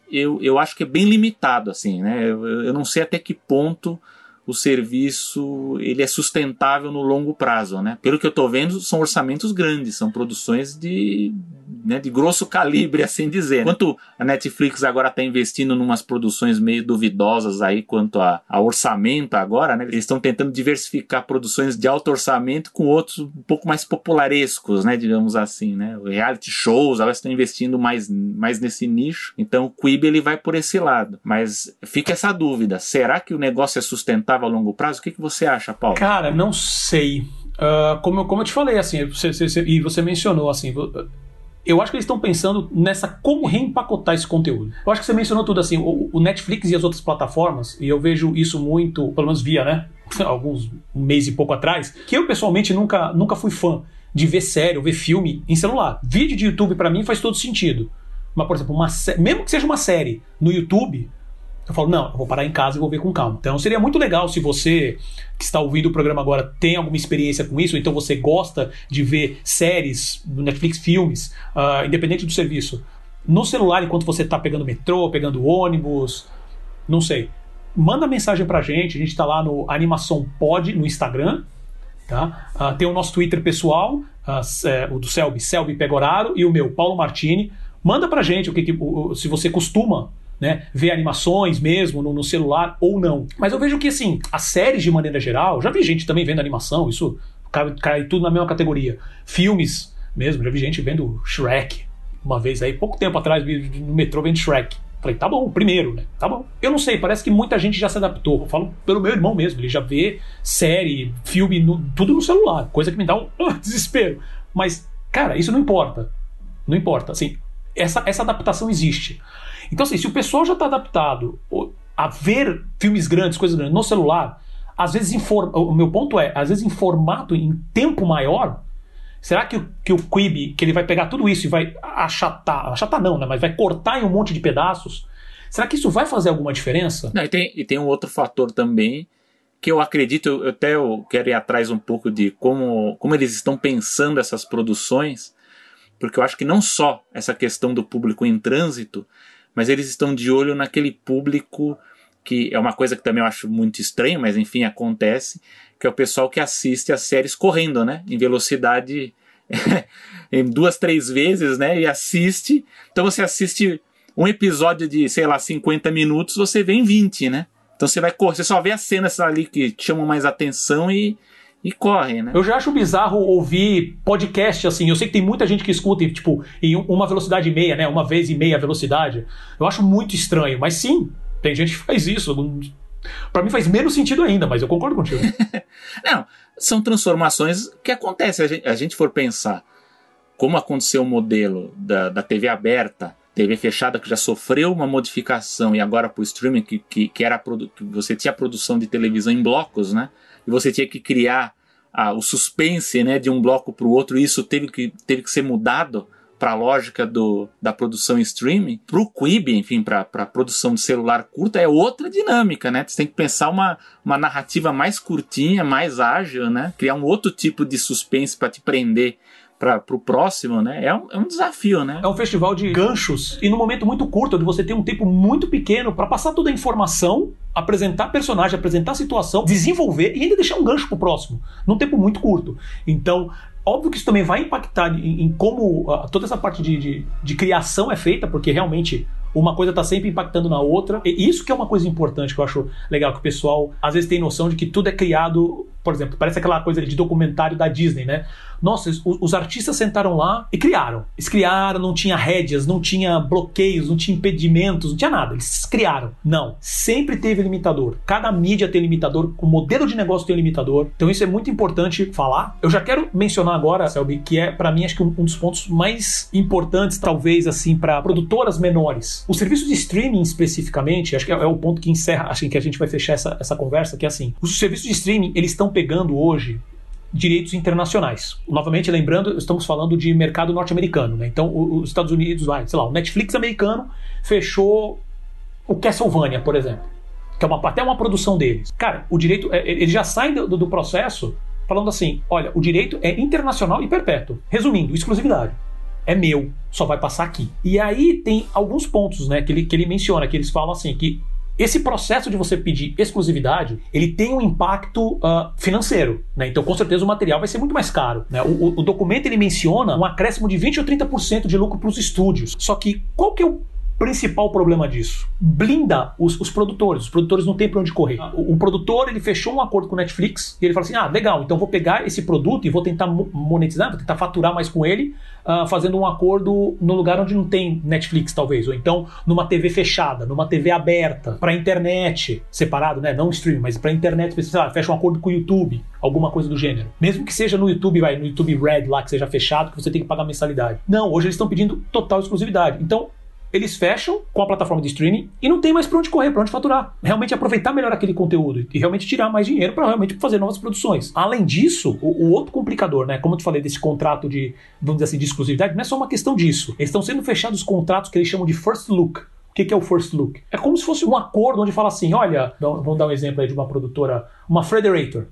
eu, eu acho que é bem limitado, assim, né? Eu, eu não sei até que ponto o serviço ele é sustentável no longo prazo, né? Pelo que eu estou vendo, são orçamentos grandes, são produções de, né, de grosso calibre, assim dizer. Enquanto a Netflix agora está investindo em umas produções meio duvidosas aí quanto a, a orçamento agora, né? Eles estão tentando diversificar produções de alto orçamento com outros um pouco mais popularescos, né? Digamos assim, né? Reality shows, elas estão investindo mais, mais nesse nicho. Então o Quibi ele vai por esse lado. Mas fica essa dúvida: será que o negócio é sustentável? a longo prazo? O que, que você acha, Paulo? Cara, não sei. Uh, como, eu, como eu te falei, assim, você, você, e você mencionou, assim, eu acho que eles estão pensando nessa como reempacotar esse conteúdo. Eu acho que você mencionou tudo assim, o, o, Netflix e as outras plataformas, e eu vejo isso muito, pelo menos via, né? Alguns um mês e pouco atrás, que eu pessoalmente nunca, nunca fui fã de ver série ou ver filme em celular. Vídeo de YouTube para mim faz todo sentido. Mas, por exemplo, uma mesmo que seja uma série no YouTube, eu falo, não, eu vou parar em casa e vou ver com calma. Então seria muito legal se você que está ouvindo o programa agora tem alguma experiência com isso, então você gosta de ver séries Netflix, filmes, uh, independente do serviço, no celular enquanto você está pegando metrô, pegando ônibus, não sei. Manda mensagem pra gente, a gente está lá no Animação Pod no Instagram, tá? Uh, tem o nosso Twitter pessoal, uh, o do Selby, Selby Pegoraro, e o meu, Paulo Martini. Manda pra gente o que, que o, se você costuma né, ver animações mesmo no, no, celular ou não. Mas eu vejo que, assim, as séries de maneira geral, já vi gente também vendo animação, isso cai, cai tudo na mesma categoria. Filmes mesmo, já vi gente vendo Shrek uma vez aí, pouco tempo atrás, no metrô vendo Shrek. Falei, tá bom, primeiro, né? Tá bom. Eu não sei, parece que muita gente já se adaptou. Eu falo pelo meu irmão mesmo, ele já vê série, filme, no, tudo no celular, coisa que me dá um uh, desespero. Mas, cara, isso não importa. Não importa. Assim, essa, essa adaptação existe. Então, assim, se o pessoal já está adaptado a ver filmes grandes, coisas grandes no celular, às vezes em o meu ponto é, às vezes em formato, em tempo maior, será que o, que o Quibi, que ele vai pegar tudo isso e vai achatar, achatar não, né, mas vai cortar em um monte de pedaços, será que isso vai fazer alguma diferença? Não, e, tem, e tem um outro fator também, que eu acredito, eu até eu quero ir atrás um pouco de como, como eles estão pensando essas produções, porque eu acho que não só essa questão do público em trânsito, mas eles estão de olho naquele público que é uma coisa que também eu acho muito estranho, mas enfim, acontece, que é o pessoal que assiste as séries correndo, né? Em velocidade em duas, três vezes, né? E assiste. Então você assiste um episódio de, sei lá, 50 minutos, você vê em 20, né? Então você vai correr, você só vê as cenas ali que chamam mais atenção e, e corre, né? Eu já acho bizarro ouvir podcast assim. Eu sei que tem muita gente que escuta, tipo, em uma velocidade e meia, né? Uma vez e meia velocidade. Eu acho muito estranho, mas sim, tem gente que faz isso. Para mim faz menos sentido ainda, mas eu concordo contigo. Não, são transformações que acontecem. A gente, a gente for pensar como aconteceu o modelo da, da TV aberta, TV fechada que já sofreu uma modificação e agora para o streaming que, que, que era que você tinha a produção de televisão em blocos, né? E você tinha que criar ah, o suspense, né, de um bloco para o outro. Isso teve que teve que ser mudado para a lógica do, da produção em streaming, para o Quib, enfim, para a produção de celular curta, é outra dinâmica, né? Você tem que pensar uma, uma narrativa mais curtinha, mais ágil, né? Criar um outro tipo de suspense para te prender para o próximo, né? É um, é um desafio, né? É um festival de ganchos e num momento muito curto, onde você tem um tempo muito pequeno para passar toda a informação, apresentar personagem, apresentar a situação, desenvolver e ainda deixar um gancho pro próximo, num tempo muito curto. Então, Óbvio que isso também vai impactar em, em como uh, toda essa parte de, de, de, criação é feita, porque realmente uma coisa está sempre impactando na outra. E isso que é uma coisa importante que eu acho legal, que o pessoal às vezes tem noção de que tudo é criado, por exemplo, parece aquela coisa de documentário da Disney, né? Nossa, os, os, artistas sentaram lá e criaram. Eles criaram, não tinha rédeas, não tinha bloqueios, não tinha impedimentos, não tinha nada. Eles criaram. Não. Sempre teve limitador. Cada mídia tem limitador, o modelo de negócio tem limitador. Então isso é muito importante falar. Eu já quero mencionar agora, Selby, que é para mim acho que um, um, dos pontos mais importantes, talvez assim, para produtoras menores. O serviço de streaming especificamente, acho que é, é o ponto que encerra, acho que a gente vai fechar essa, essa conversa, que é assim, os serviços de streaming, eles estão pegando hoje direitos internacionais. Novamente, lembrando, estamos falando de mercado norte-americano. Né? Então, os Estados Unidos, sei lá, o Netflix americano fechou o Castlevania, por exemplo, que é uma, até uma produção deles. Cara, o direito, é, ele já sai do, do processo falando assim: olha, o direito é internacional e perpétuo. Resumindo, exclusividade. É meu, só vai passar aqui. E aí tem alguns pontos né, que, ele, que ele menciona, que eles falam assim, que esse processo de você pedir exclusividade, ele tem um impacto uh, financeiro, né? Então, com certeza, o material vai ser muito mais caro. Né? O, o, documento ele menciona um acréscimo de 20 ou 30% de lucro para os estúdios. Só que qual que é o principal problema disso? Blinda os, os, produtores. Os produtores não têm para onde correr. O, o, produtor ele fechou um acordo com o Netflix e ele fala assim: ah, legal, então vou pegar esse produto e vou tentar monetizar, vou tentar faturar mais com ele, uh, fazendo um acordo no lugar onde não tem Netflix, talvez, ou então numa TV fechada, numa TV aberta, para internet, separado, né? Não streaming, mas para internet, sei lá, fecha um acordo com o YouTube, alguma coisa do gênero. Mesmo que seja no YouTube, vai, no YouTube Red lá, que seja fechado, que você tem que pagar mensalidade. Não, hoje eles estão pedindo total exclusividade. Então, eles fecham com a plataforma de streaming e não tem mais para onde correr, para onde faturar. Realmente aproveitar melhor aquele conteúdo e realmente tirar mais dinheiro para realmente fazer novas produções. Além disso, o, o, outro complicador, né, como eu te falei desse contrato de, vamos dizer assim, de exclusividade, não é só uma questão disso. Eles estão sendo fechados contratos que eles chamam de first look. O que, que é o first look? É como se fosse um acordo onde fala assim: olha, vamos dar um exemplo aí de uma produtora, uma Frederator.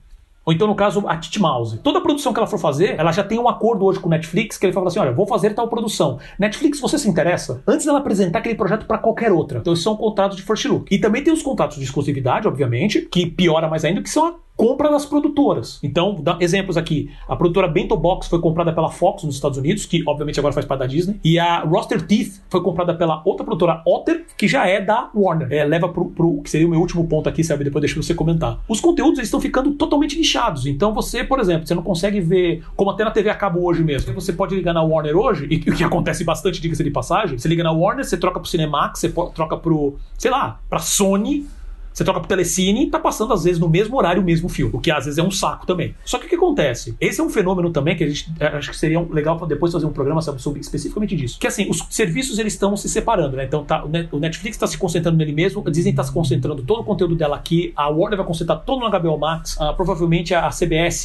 Ou então, no caso, a Titmouse. Toda produção que ela for fazer, ela já tem um acordo hoje com o Netflix que ele fala assim: olha, vou fazer tal produção. Netflix, você se interessa? Antes dela apresentar aquele projeto para qualquer outra. Então, esses são contratos de first look. E também tem os contratos de exclusividade, obviamente, que piora mais ainda, que são compra das produtoras. Então, dá exemplos aqui. A produtora Bento Box foi comprada pela Fox nos Estados Unidos, que obviamente agora faz parte da Disney. E a Roster Teeth foi comprada pela outra produtora Otter, que já é da Warner. É, leva pro, pro que seria o meu último ponto aqui, sabe? Depois deixa você comentar. Os conteúdos estão ficando totalmente nichados. Então você, por exemplo, você não consegue ver, como até na TV a cabo hoje mesmo. Você pode ligar na Warner hoje, e o que acontece bastante, diga-se de passagem, você liga na Warner, você troca pro Cinemax, você troca pro, sei lá, pra Sony, você troca pro Telecine e tá passando, às vezes, no mesmo horário o mesmo filme. O que às vezes é um saco também. Só que o que acontece? Esse é um fenômeno também que a gente é, acho que seria legal depois fazer um programa sobre especificamente disso. Que assim, os serviços eles estão se separando, né? Então tá, o Netflix está se concentrando nele mesmo, a Disney está se concentrando todo o conteúdo dela aqui, a Warner vai concentrar todo no HBO Max, uh, provavelmente a CBS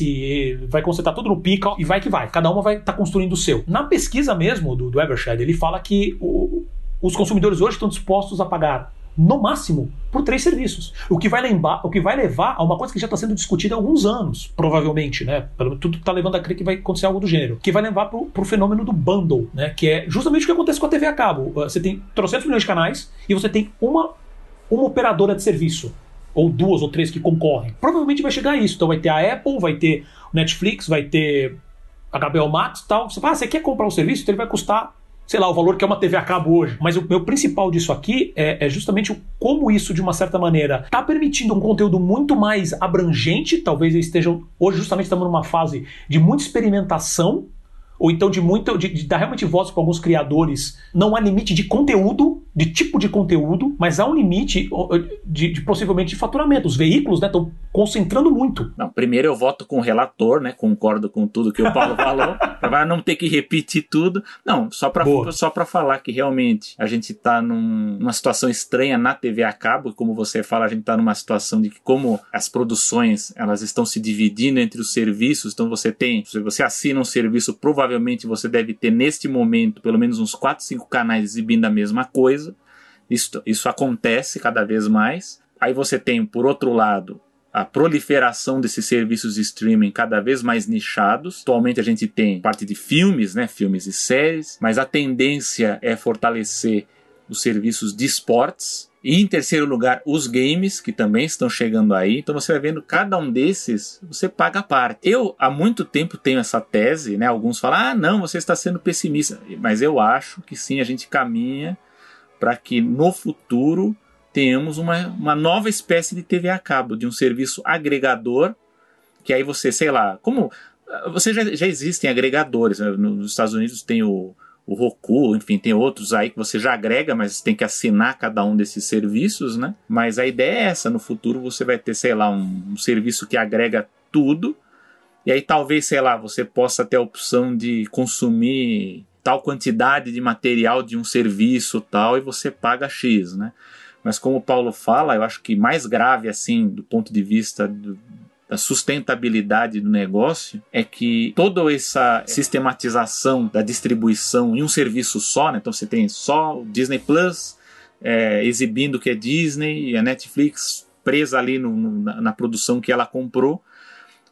vai concentrar tudo no Pica e vai que vai. Cada uma vai estar tá construindo o seu. Na pesquisa mesmo do, do Evershed, ele fala que o, os consumidores hoje estão dispostos a pagar no máximo, por três serviços. O que vai, lembrar, o que vai levar a uma coisa que já está sendo discutida há alguns anos, provavelmente, né? Tudo está levando a crer que vai acontecer algo do gênero. Que vai levar para o fenômeno do bundle, né? Que é justamente o que acontece com a TV a cabo. Você tem trocentos milhões de canais e você tem uma uma operadora de serviço. Ou duas ou três que concorrem. Provavelmente vai chegar a isso. Então vai ter a Apple, vai ter o Netflix, vai ter HBO Max e tal. Você fala, ah, você quer comprar um serviço? Então ele vai custar sei lá, o valor que é uma TV a cabo hoje. Mas o meu principal disso aqui é, é justamente como isso, de uma certa maneira, está permitindo um conteúdo muito mais abrangente. Talvez eles estejam. Hoje, justamente, estamos numa fase de muita experimentação ou então de muito de, de dar realmente voz para alguns criadores. Não há limite de conteúdo, de tipo de conteúdo, mas há um limite de, de possivelmente de faturamento. Os veículos estão né, concentrando muito. Não, primeiro eu voto com o relator, né? Concordo com tudo que o Paulo falou, para não ter que repetir tudo. Não, só para só para falar que realmente a gente está num, numa situação estranha na TV a cabo, como você fala, a gente está numa situação de que como as produções elas estão se dividindo entre os serviços, então você tem, se você assina um serviço provavelmente provavelmente você deve ter neste momento pelo menos uns 4, 5 canais exibindo a mesma coisa. Isso, isso acontece cada vez mais. Aí você tem, por outro lado, a proliferação desses serviços de streaming cada vez mais nichados. Atualmente a gente tem parte de filmes, né, filmes e séries, mas a tendência é fortalecer os serviços de esportes, e em terceiro lugar, os games, que também estão chegando aí. Então você vai vendo cada um desses, você paga a parte. Eu há muito tempo tenho essa tese, né? Alguns falam, ah, não, você está sendo pessimista. Mas eu acho que sim, a gente caminha para que no futuro tenhamos uma, uma nova espécie de TV a cabo, de um serviço agregador, que aí você, sei lá, como. Você já, já existem agregadores. Né? Nos Estados Unidos tem o o Roku, enfim, tem outros aí que você já agrega, mas tem que assinar cada um desses serviços, né? Mas a ideia é essa, no futuro você vai ter, sei lá, um, um serviço que agrega tudo, e aí talvez, sei lá, você possa ter a opção de consumir tal quantidade de material de um serviço tal, e você paga X, né? Mas como o Paulo fala, eu acho que mais grave, assim, do ponto de vista do, da sustentabilidade do negócio é que toda essa sistematização da distribuição em um serviço só, né? então você tem só o Disney Plus é, exibindo o que é Disney e a Netflix presa ali no, na, na produção que ela comprou.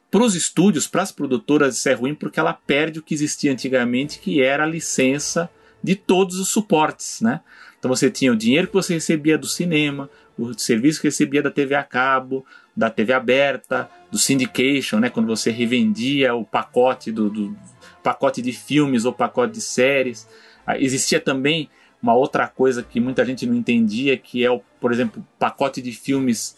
Para os estúdios, para as produtoras, isso é ruim porque ela perde o que existia antigamente, que era a licença de todos os suportes, né? Então você tinha o dinheiro que você recebia do cinema, o serviço que recebia da TV a cabo, da TV aberta, do syndication, né, quando você revendia o pacote do, do pacote de filmes ou pacote de séries. Ah, existia também uma outra coisa que muita gente não entendia, que é o, por exemplo, pacote de filmes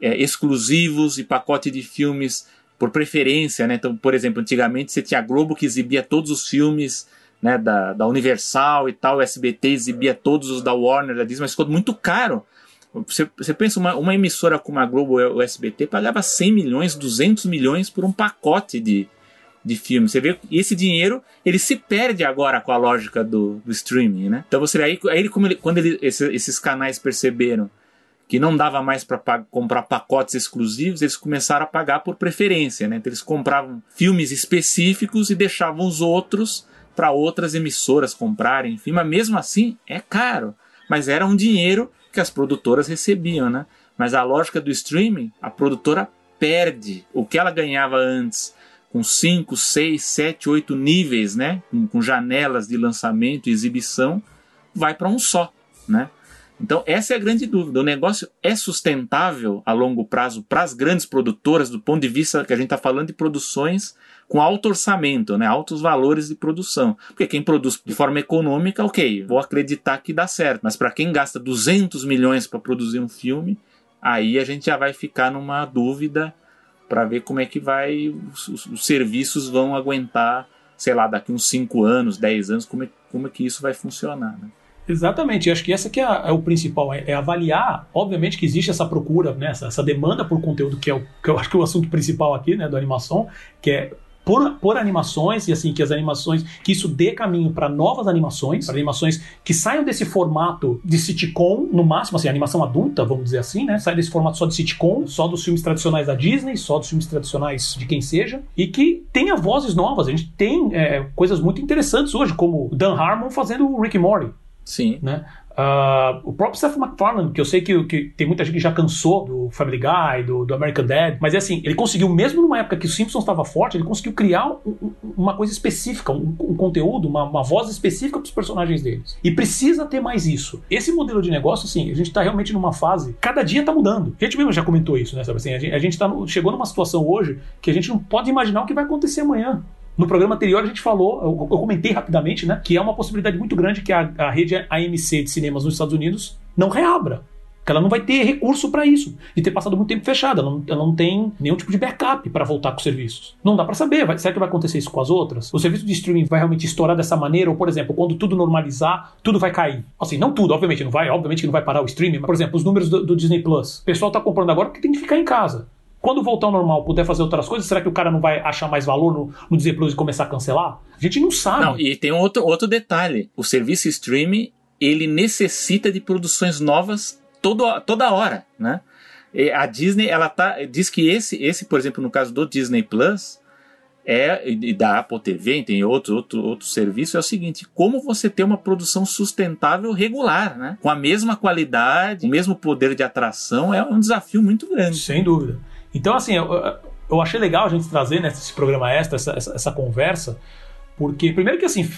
é, exclusivos e pacote de filmes por preferência, né? Então, por exemplo, antigamente você tinha a Globo que exibia todos os filmes né, da, da Universal e tal, o SBT exibia todos os da Warner, da Disney, mas ficou muito caro você, você pensa, uma, uma emissora como a Globo ou o SBT pagava 100 milhões, 200 milhões por um pacote de, de filmes. Você vê e esse dinheiro ele se perde agora com a lógica do, do streaming, né? Então você aí, aí como ele, quando ele, esse, esses canais perceberam que não dava mais para comprar pacotes exclusivos, eles começaram a pagar por preferência, né? Então eles compravam filmes específicos e deixavam os outros para outras emissoras comprarem, enfim, mas mesmo assim é caro, mas era um dinheiro que as produtoras recebiam, né? Mas a lógica do streaming, a produtora perde o que ela ganhava antes com 5, 6, 7, 8 níveis, né? Com, com, janelas de lançamento e exibição, vai para um só, né? Então, essa é a grande dúvida. O negócio é sustentável a longo prazo para as grandes produtoras, do ponto de vista que a gente está falando de produções com alto orçamento, né, altos valores de produção. Porque quem produz de forma econômica, ok, vou acreditar que dá certo. Mas para quem gasta 200 milhões para produzir um filme, aí a gente já vai ficar numa dúvida para ver como é que vai os, os, os, serviços vão aguentar, sei lá, daqui uns 5 anos, 10 anos, como é, como é que isso vai funcionar. Né? Exatamente, acho que essa que é, é o principal, é, é, avaliar, obviamente que existe essa procura, né, essa, essa, demanda por conteúdo, que é o que eu acho que é o assunto principal aqui, né, do animação, que é por, por animações e assim que as animações que isso dê caminho para novas animações, para animações que saiam desse formato de sitcom, no máximo assim, animação adulta, vamos dizer assim, né? Sai desse formato só de sitcom, só dos filmes tradicionais da Disney, só dos filmes tradicionais de quem seja, e que tenha vozes novas. A gente tem é, coisas muito interessantes hoje, como Dan Harmon fazendo o Rick Morty. Sim. Né? Uh, o próprio Seth MacFarlane, que eu sei que, que, tem muita gente que já cansou do Family Guy, do, do, American Dad, mas é assim, ele conseguiu, mesmo numa época que o Simpsons estava forte, ele conseguiu criar um, uma coisa específica, um, um conteúdo, uma, uma, voz específica para os personagens deles. E precisa ter mais isso. Esse modelo de negócio, assim, a gente está realmente numa fase, cada dia está mudando. A gente mesmo já comentou isso, né? Sabe assim, a gente, a gente tá no, chegou numa situação hoje que a gente não pode imaginar o que vai acontecer amanhã. No programa anterior a gente falou, eu, eu, comentei rapidamente, né, que é uma possibilidade muito grande que a, a rede AMC de cinemas nos Estados Unidos não reabra. Que ela não vai ter recurso para isso. E ter passado muito tempo fechada. Ela não, ela não tem nenhum tipo de backup para voltar com os serviços. Não dá para saber. Vai, será que vai acontecer isso com as outras? O serviço de streaming vai realmente estourar dessa maneira? Ou, por exemplo, quando tudo normalizar, tudo vai cair? Assim, não tudo, obviamente, não vai. Obviamente que não vai parar o streaming. Mas, por exemplo, os números do, do Disney Plus. O pessoal tá comprando agora porque tem que ficar em casa. Quando voltar ao normal, puder fazer outras coisas, será que o cara não vai achar mais valor no, no Disney Plus e começar a cancelar? A gente não sabe. Não, e tem outro, outro detalhe. O serviço streaming, ele necessita de produções novas todo, toda hora, né? E a Disney, ela tá, diz que esse, esse, por exemplo, no caso do Disney Plus, é, e da Apple TV, tem outros outro, outro serviço, é o seguinte: como você ter uma produção sustentável regular, né? Com a mesma qualidade, o mesmo poder de atração, é um desafio muito grande. Sem dúvida. Então, assim, eu, eu achei legal a gente trazer nesse programa extra essa, essa, essa, conversa, porque, primeiro que assim,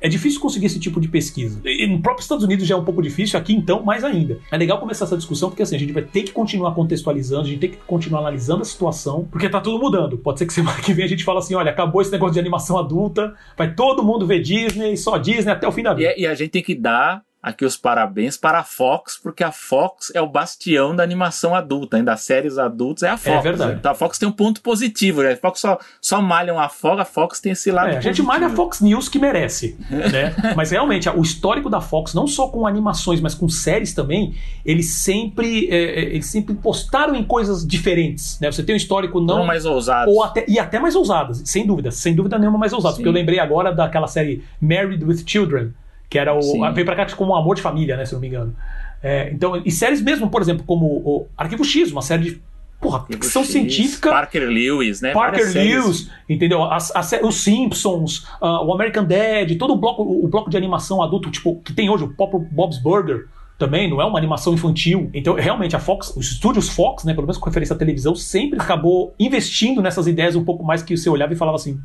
é difícil conseguir esse tipo de pesquisa. E no próprio Estados Unidos já é um pouco difícil, aqui então mais ainda. É legal começar essa discussão, porque assim, a gente vai ter que continuar contextualizando, a gente tem que continuar analisando a situação, porque tá tudo mudando. Pode ser que semana que vem a gente fale assim, olha, acabou esse negócio de animação adulta, vai todo mundo ver Disney, só Disney até o fim da vida. E, e a gente tem que dar aqui os parabéns para a Fox, porque a Fox é o bastião da animação adulta, ainda das séries adultas é a Fox. É verdade. Então a Fox tem um ponto positivo, né? A Fox só, só malham a Fox, a Fox tem esse lado. É, a gente malha a Fox News que merece, né? Mas realmente, o histórico da Fox, não só com animações, mas com séries também, eles sempre, é, é eles sempre postaram em coisas diferentes, né? Você tem um histórico não... não mais ousados. Ou até, e até mais ousadas, sem dúvida, sem dúvida nenhuma mais ousadas. Porque eu lembrei agora daquela série Married with Children, que era o. Sim. Veio pra cá como um amor de família, né? Se eu não me engano. É, então, e séries mesmo, por exemplo, como o Arquivo X, uma série de. Porra, ficção X, científica. Parker Lewis, né? Parker Lewis, entendeu? As, as, os Simpsons, uh, o American Dad, todo o bloco, o bloco de animação adulto, tipo, que tem hoje, o Bob's Burger também, não é uma animação infantil. Então, realmente, a Fox, os estúdios Fox, né, pelo menos com referência à televisão, sempre acabou investindo nessas ideias um pouco mais que você olhava e falava assim,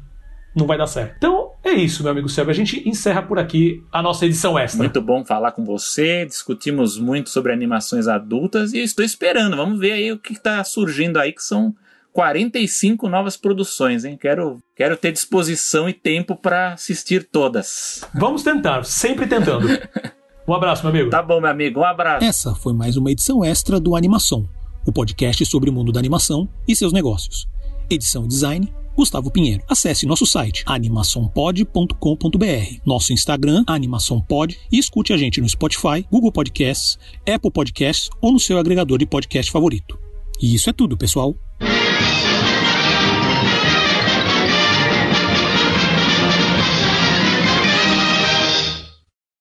não vai dar certo. Então, é isso, meu amigo Sérgio. A gente encerra por aqui a nossa edição extra. Muito bom falar com você. Discutimos muito sobre animações adultas e estou esperando. Vamos ver aí o que está surgindo aí, que são 45 novas produções, hein? Quero, quero ter disposição e tempo para assistir todas. Vamos tentar, sempre tentando. Um abraço, meu amigo. Tá bom, meu amigo. Um abraço. Essa foi mais uma edição extra do Animação, o podcast sobre o mundo da animação e seus negócios. Edição e design Gustavo Pinheiro. Acesse nosso site animaçãopod.com.br, nosso Instagram animaçãopod e escute a gente no Spotify, Google Podcasts, Apple Podcasts ou no seu agregador de podcast favorito. E isso é tudo, pessoal.